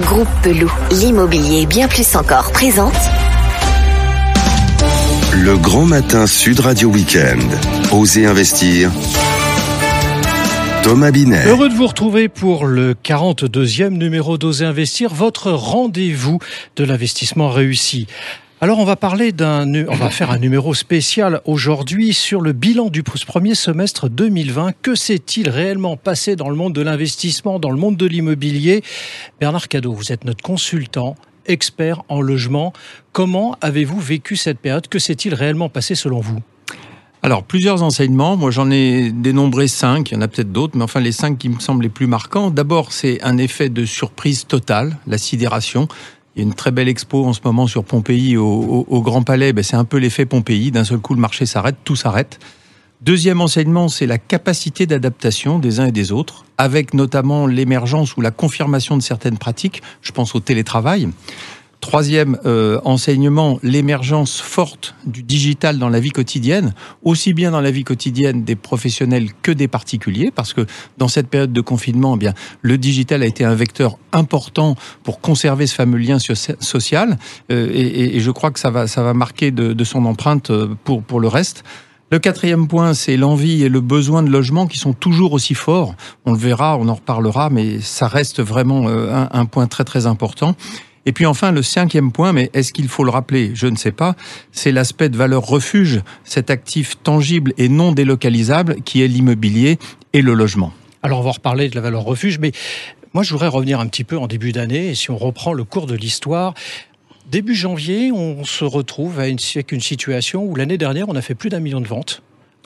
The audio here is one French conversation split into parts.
Groupe Pelou, l'immobilier bien plus encore présente. Le grand matin Sud Radio Week-end. Osez investir. Thomas Binet. Heureux de vous retrouver pour le 42e numéro d'Oser Investir, votre rendez-vous de l'investissement réussi. Alors on va parler d'un, on va faire un numéro spécial aujourd'hui sur le bilan du premier semestre 2020. Que s'est-il réellement passé dans le monde de l'investissement, dans le monde de l'immobilier? Bernard Cadeau, vous êtes notre consultant expert en logement. Comment avez-vous vécu cette période? Que s'est-il réellement passé selon vous? Alors, plusieurs enseignements. Moi, j'en ai dénombré cinq. Il y en a peut-être d'autres, mais enfin, les cinq qui me semblent les plus marquants. D'abord, c'est un effet de surprise totale, la sidération. Il y a une très belle expo en ce moment sur Pompéi au, Grand Palais. Ben, c'est un peu l'effet Pompéi. D'un seul coup, le marché s'arrête, tout s'arrête. Deuxième enseignement, c'est la capacité d'adaptation des uns et des autres, avec notamment l'émergence ou la confirmation de certaines pratiques. Je pense au télétravail. Troisième euh, enseignement, l'émergence forte du digital dans la vie quotidienne, aussi bien dans la vie quotidienne des professionnels que des particuliers, parce que dans cette période de confinement, eh bien, le digital a été un vecteur important pour conserver ce fameux lien social, euh, et, et, je crois que ça va, ça va marquer de, de son empreinte euh, pour, pour le reste. Le quatrième point, c'est l'envie et le besoin de logement qui sont toujours aussi forts. On le verra, on en reparlera, mais ça reste vraiment un, un point très très important. Et puis enfin, le cinquième point, mais est-ce qu'il faut le rappeler? Je ne sais pas, c'est l'aspect de valeur refuge, cet actif tangible et non délocalisable qui est l'immobilier et le logement. Alors on va reparler de la valeur refuge, mais moi je voudrais revenir un petit peu en début d'année, et si on reprend le cours de l'histoire, début janvier, on se retrouve avec une situation où l'année dernière, on a fait plus d'un million de ventes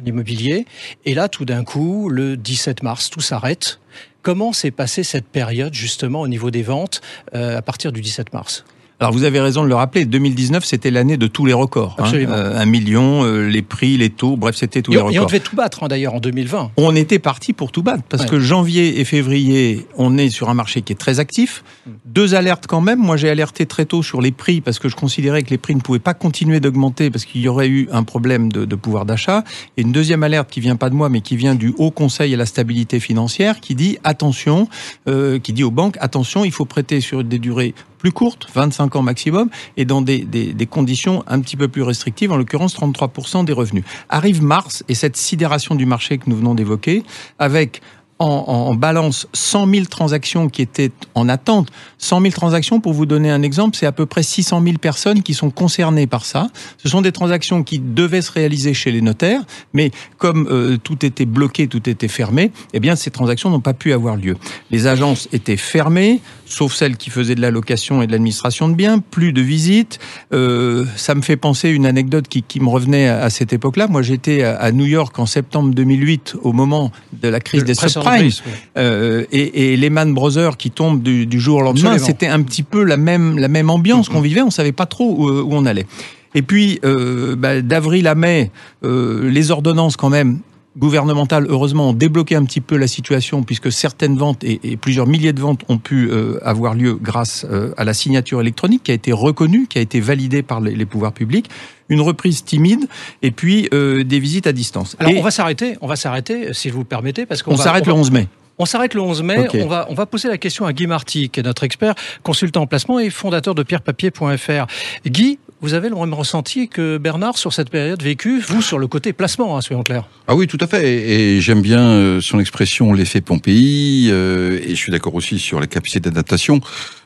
en immobilier, et là tout d'un coup, le 17 mars, tout s'arrête. Comment s'est passée cette période justement au niveau des ventes euh, à partir du 17 mars? Alors vous avez raison de le rappeler, 2019 c'était l'année de tous les records. Hein. Euh, un million, euh, les prix, les taux, bref c'était tous les records. Et on devait tout battre hein, d'ailleurs en 2020. On était parti pour tout battre parce que janvier et février on est sur un marché qui est très actif. Mm. Deux alertes quand même. Moi j'ai alerté très tôt sur les prix parce que je considérais que les prix ne pouvaient pas continuer d'augmenter parce qu'il y aurait eu un problème de, de pouvoir d'achat. Et une deuxième alerte qui vient pas de moi mais qui vient du Haut Conseil à la stabilité financière qui dit attention, euh, qui dit aux banques attention il faut prêter sur des durées plus courte, 25 ans maximum, et dans des, des, conditions un petit peu plus restrictives, en l'occurrence 33% des revenus. Arrive mars et cette sidération du marché que nous venons d'évoquer, avec en, balance 100 000 transactions qui étaient en attente. 100 000 transactions, pour vous donner un exemple, c'est à peu près 600 000 personnes qui sont concernées par ça. Ce sont des transactions qui devaient se réaliser chez les notaires, mais comme euh, tout était bloqué, tout était fermé, eh bien ces transactions n'ont pas pu avoir lieu. Les agences étaient fermées, sauf celles qui faisaient de la location et de l'administration de biens, plus de visites. Euh, ça me fait penser une anecdote qui, qui me revenait à, cette époque-là. Moi, j'étais à, New York en septembre 2008, au moment de la crise des subprimes. Euh, et, et Lehman Brothers qui tombe du, jour au lendemain, c'était un petit peu la même, la même ambiance qu'on vivait, on savait pas trop où, on allait. Et puis, euh, bah, d'avril à mai, euh, les ordonnances quand même gouvernementales, heureusement, ont débloqué un petit peu la situation puisque certaines ventes et, plusieurs milliers de ventes ont pu avoir lieu grâce à la signature électronique qui a été reconnue, qui a été validée par les, pouvoirs publics. Une reprise timide et puis des visites à distance. Alors on va s'arrêter, on va s'arrêter si vous le permettez parce qu'on s'arrête le 11 mai. On s'arrête le 11 mai. On, va, on va poser la question à Guy Marty, qui est notre expert, consultant en placement et fondateur de pierrepapier.fr. Guy, vous avez le même ressenti que Bernard sur cette période vécue, vous sur le côté placement, hein, soyons clairs. Ah oui, tout à fait. Et j'aime bien euh, son expression l'effet Pompéi, euh, et je suis d'accord aussi sur la capacité d'adaptation.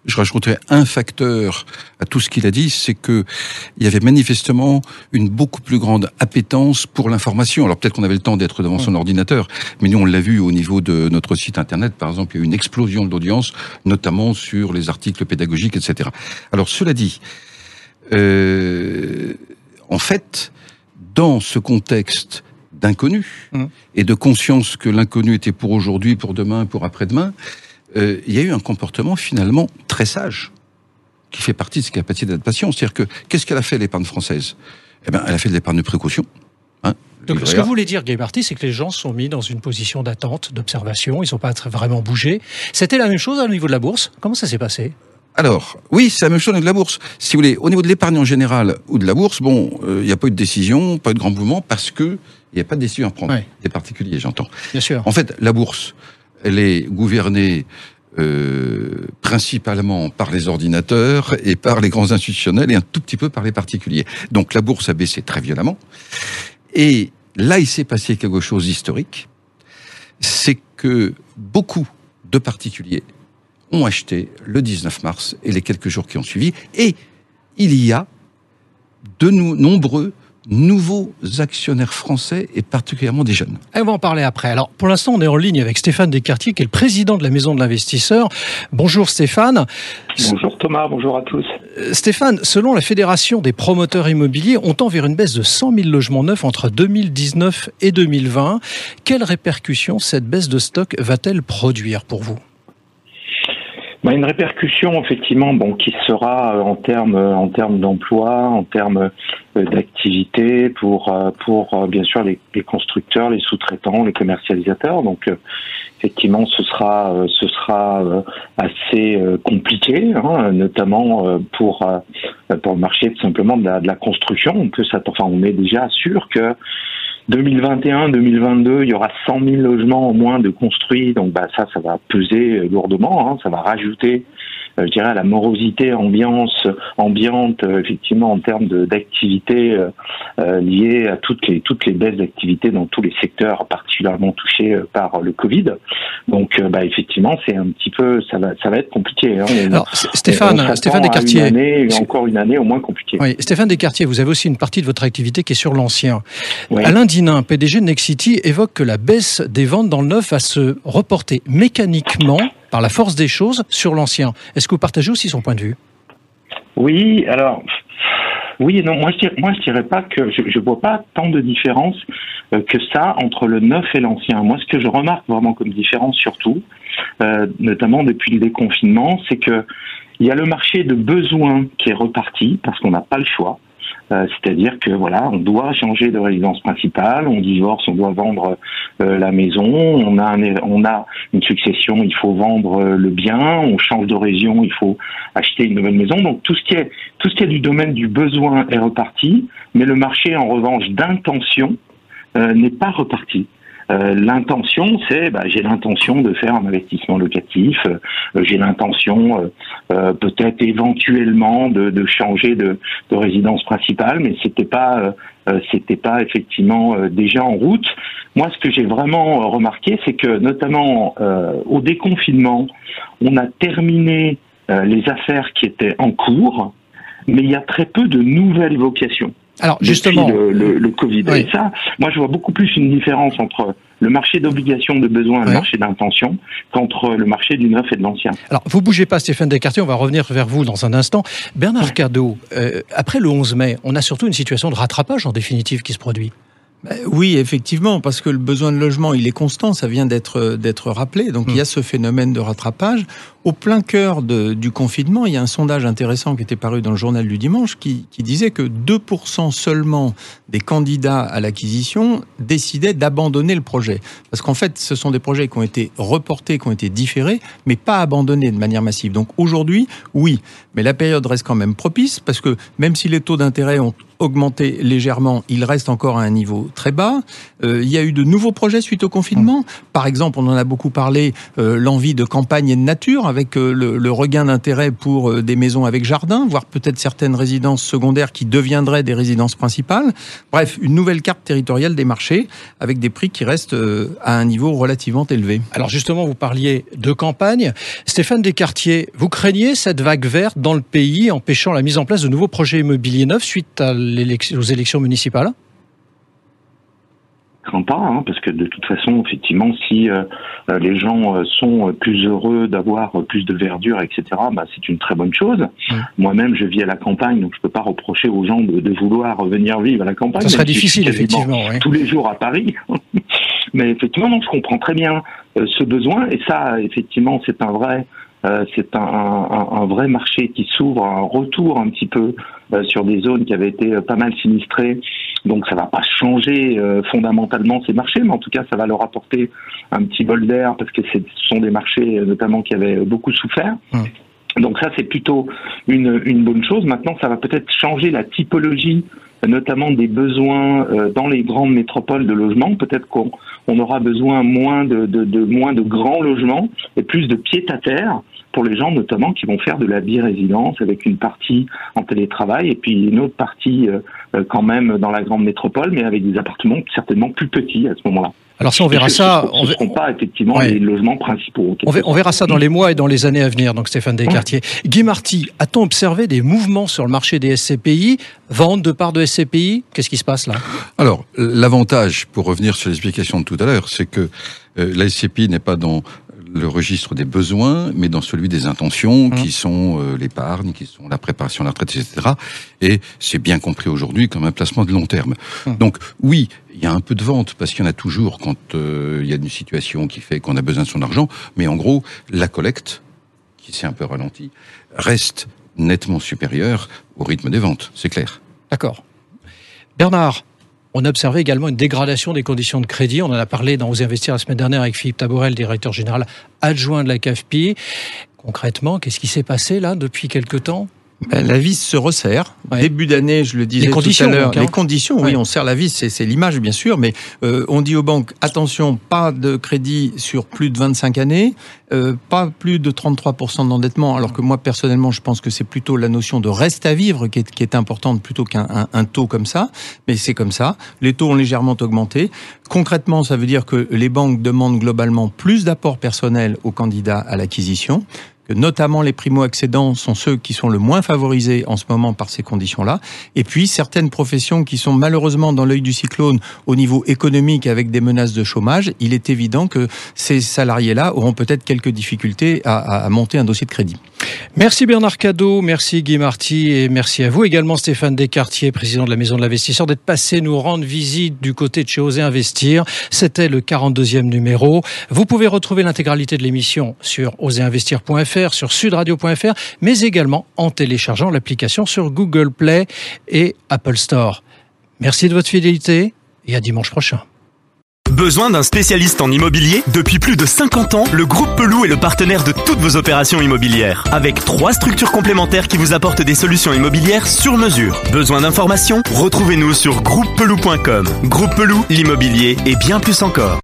Je rajouterais un facteur à tout ce qu'il a dit, c'est que il y avait manifestement une beaucoup plus grande appétence pour l'information. Alors peut-être qu'on avait le temps d'être devant son ordinateur, mais nous on l'a vu au niveau de notre site internet, par exemple, il y a eu une explosion de l'audience, notamment sur les articles pédagogiques, etc. Alors cela dit, euh, en fait, dans ce contexte d'inconnu mmh. et de conscience que l'inconnu était pour aujourd'hui, pour demain, pour après-demain, euh, il y a eu un comportement finalement très sage qui fait partie de ces capacités d'adaptation. C'est-à-dire que qu'est-ce qu'elle a fait l'épargne française? Eh ben, elle a fait de l'épargne de précaution. Hein, Donc, ce que vous voulez dire, Gay Marty, c'est que les gens sont mis dans une position d'attente, d'observation, ils n'ont pas vraiment bougé. C'était la même chose au niveau de la bourse? Comment ça s'est passé? Alors, oui, c'est la même chose avec la bourse. Si vous voulez, au niveau de l'épargne en général ou de la bourse, bon, euh, il n'y a pas eu de décision, pas eu de grand mouvement, parce que il n'y a pas de décision à prendre. Des particuliers, j'entends. Bien sûr. En fait, la bourse, elle est gouvernée euh, principalement par les ordinateurs et par les grands institutionnels et un tout petit peu par les particuliers. Donc la bourse a baissé très violemment. Et là, il s'est passé quelque chose d'historique. C'est que beaucoup de particuliers ont acheté le 19 mars et les quelques jours qui ont suivi. Et il y a de nous, nombreux nouveaux actionnaires français et particulièrement des jeunes. Et on va en parler après. Alors, pour l'instant, on est en ligne avec Stéphane Descartiers, qui est le président de la Maison de l'Investisseur. Bonjour Stéphane. Bonjour Thomas, bonjour à tous. Euh, Stéphane, selon la Fédération des promoteurs immobiliers, on tend vers une baisse de 100 000 logements neufs entre 2019 et 2020. Quelles répercussions cette baisse de stock va-t-elle produire pour vous? Bah, une répercussion effectivement bon qui sera euh, en termes euh, en termes d'emploi, en termes euh, d'activité pour pour bien sûr les, constructeurs, les sous-traitants, les commercialisateurs. Donc effectivement ce sera ce sera assez compliqué, hein, notamment pour pour le marché tout simplement de la, de la construction. On peut enfin on est déjà sûr que 2021-2022, il y aura 100 000 logements en moins de construits, donc bah, ça, ça va peser lourdement, hein, ça va rajouter je dirais, à la morosité ambiance, ambiante, euh, effectivement, en termes d'activité euh, liée à toutes les, toutes les baisses d'activité dans tous les secteurs particulièrement touchés par le Covid. Donc, bah, effectivement, c'est un petit peu, ça va, ça va être compliqué. Hein. Alors, Stéphane, Stéphane Descartiers. Une année, encore une année au moins compliquée. Oui, Stéphane Descartiers, vous avez aussi une partie de votre activité qui est sur l'ancien. Alain Dinin, PDG de Nexity, évoque que la baisse des ventes dans le neuf va se reporter mécaniquement par la force des choses sur l'ancien. Est-ce que vous partagez aussi son point de vue? Oui, alors oui non. Moi, je dirais, dirais pas que je, vois pas tant de différence euh, que ça entre le neuf et l'ancien. Moi, ce que je remarque vraiment comme différence, surtout, euh, notamment depuis le déconfinement, c'est que il y a le marché de besoins qui est reparti parce qu'on n'a pas le choix. Euh, c'est-à-dire que voilà, on doit changer de résidence principale, on divorce, on doit vendre euh, la maison, on a, on a une succession, il faut vendre euh, le bien, on change de région, il faut acheter une nouvelle maison. Donc tout ce qui est tout ce qui est du domaine du besoin est reparti, mais le marché en revanche d'intention n'est pas reparti. Euh, l'intention, c'est bah, j'ai l'intention de faire un investissement locatif, euh, j'ai l'intention euh, peut-être éventuellement de, de changer de, de, résidence principale, mais c'était pas c'était pas effectivement déjà en route. Moi, ce que j'ai vraiment remarqué, c'est que notamment au déconfinement, on a terminé les affaires qui étaient en cours, mais il y a très peu de nouvelles vocations. Alors justement, le, le, Covid. Et ça, moi, je vois beaucoup plus une différence entre le marché d'obligation de besoin et le marché d'intention qu'entre le marché du neuf et de l'ancien. Alors, vous bougez pas, Stéphane Descartes, on va revenir vers vous dans un instant. Bernard Cadeau, euh, après le 11 mai, on a surtout une situation de rattrapage en définitive qui se produit. Ben oui, effectivement, parce que le besoin de logement, il est constant, ça vient d'être d'être rappelé. Donc il y a hmm. ce phénomène de rattrapage. Au plein cœur de, du confinement, il y a un sondage intéressant qui était paru dans le journal du dimanche qui, qui disait que 2% seulement des candidats à l'acquisition décidaient d'abandonner le projet. Parce qu'en fait, ce sont des projets qui ont été reportés, qui ont été différés, mais pas abandonnés de manière massive. Donc aujourd'hui, oui, mais la période reste quand même propice parce que même si les taux d'intérêt ont augmenté légèrement, il reste encore à un niveau très bas. Euh, il y a eu de nouveaux projets suite au confinement. Par exemple, on en a beaucoup parlé, euh, l'envie de campagne et de nature, avec euh, le, regain d'intérêt pour des maisons avec jardin, voire peut-être certaines résidences secondaires qui deviendraient des résidences principales. Bref, une nouvelle carte territoriale des marchés, avec des prix qui restent à un niveau relativement élevé. Alors justement, vous parliez de campagne. Stéphane Descartiers, vous craignez cette vague verte dans le pays, empêchant la mise en place de nouveaux projets immobiliers neufs suite aux élections municipales? Crains pas, hein, parce que de toute façon, effectivement, si euh, euh, les gens euh, sont plus heureux d'avoir plus de verdure, etc., bah, c'est une très bonne chose. Moi-même, je vis à la campagne, donc je peux pas reprocher aux gens de, vouloir venir vivre à la campagne. Ça serait difficile, effectivement. Tous les jours à Paris. Mais effectivement, donc, je comprends très bien ce besoin, et ça, effectivement, c'est un vrai euh, c'est un, un, un, vrai marché qui s'ouvre, un retour un petit peu euh, sur des zones qui avaient été euh, pas mal sinistrées. Donc ça va pas changer fondamentalement ces marchés, mais en tout cas ça va leur apporter un petit bol d'air parce que ce sont des marchés notamment qui avaient beaucoup souffert. Donc ça c'est plutôt une, une bonne chose. Maintenant ça va peut-être changer la typologie notamment des besoins euh, dans les grandes métropoles de logement. Peut-être qu'on on aura besoin moins de, de, de, moins de grands logements et plus de pieds à terre pour les gens notamment qui vont faire de la bi-résidence avec une partie en télétravail et puis une autre partie euh, euh, quand même dans la grande métropole, mais avec des appartements certainement plus petits à ce moment-là. Alors si on verra ça, on ne seront pas effectivement les logements principaux. On, verra ça dans les mois et dans les années à venir. Donc Stéphane Descartiers, Guy Marty, a-t-on observé des mouvements sur le marché des SCPI, vente de parts de SCPI Qu'est-ce qui se passe là? Alors l'avantage, pour revenir sur l'explication de tout à l'heure, c'est que euh, la SCPI n'est pas dans le registre des besoins, mais dans celui des intentions, mmh. qui sont euh, l'épargne, qui sont la préparation à la retraite, etc. Et c'est bien compris aujourd'hui comme un placement de long terme. Mmh. Donc oui, il y a un peu de vente, parce qu'il y en a toujours quand euh, il y a une situation qui fait qu'on a besoin de son argent, mais en gros, la collecte, qui s'est un peu ralentie, reste nettement supérieure au rythme des ventes, c'est clair. D'accord. Bernard, on a observé également une dégradation des conditions de crédit. On en a parlé dans Vous investir la semaine dernière avec Philippe Taborel, directeur général adjoint de la CAFPI. Concrètement, qu'est-ce qui s'est passé là depuis quelque temps? La vis se resserre. Début d'année, je le disais tout à l'heure, les hein. conditions, oui, on serre la vis, c'est l'image bien sûr, mais euh, on dit aux banques, attention, pas de crédit sur plus de 25 années, euh, pas plus de 33% d'endettement, alors que moi personnellement, je pense que c'est plutôt la notion de reste à vivre qui est, qui est importante plutôt qu'un un, taux comme ça, mais c'est comme ça. Les taux ont légèrement augmenté. Concrètement, ça veut dire que les banques demandent globalement plus d'apports personnels aux candidats à l'acquisition notamment les primo-accédants sont ceux qui sont le moins favorisés en ce moment par ces conditions-là. Et puis certaines professions qui sont malheureusement dans l'œil du cyclone au niveau économique avec des menaces de chômage, il est évident que ces salariés-là auront peut-être quelques difficultés à, monter un dossier de crédit. Merci Bernard Cadeau, merci Guy Marty et merci à vous également Stéphane Descartier, président de la Maison de l'Investisseur, d'être passé nous rendre visite du côté de chez Oser Investir. C'était le 42e numéro. Vous pouvez retrouver l'intégralité de l'émission sur oséinvestir.fr sur sudradio.fr, mais également en téléchargeant l'application sur Google Play et Apple Store. Merci de votre fidélité et à dimanche prochain. Besoin d'un spécialiste en immobilier? Depuis plus de 50 ans, le groupe Pelou est le partenaire de toutes vos opérations immobilières. Avec trois structures complémentaires qui vous apportent des solutions immobilières sur mesure. Besoin d'informations? Retrouvez-nous sur groupepelou.com. Groupe Pelou, l'immobilier et bien plus encore.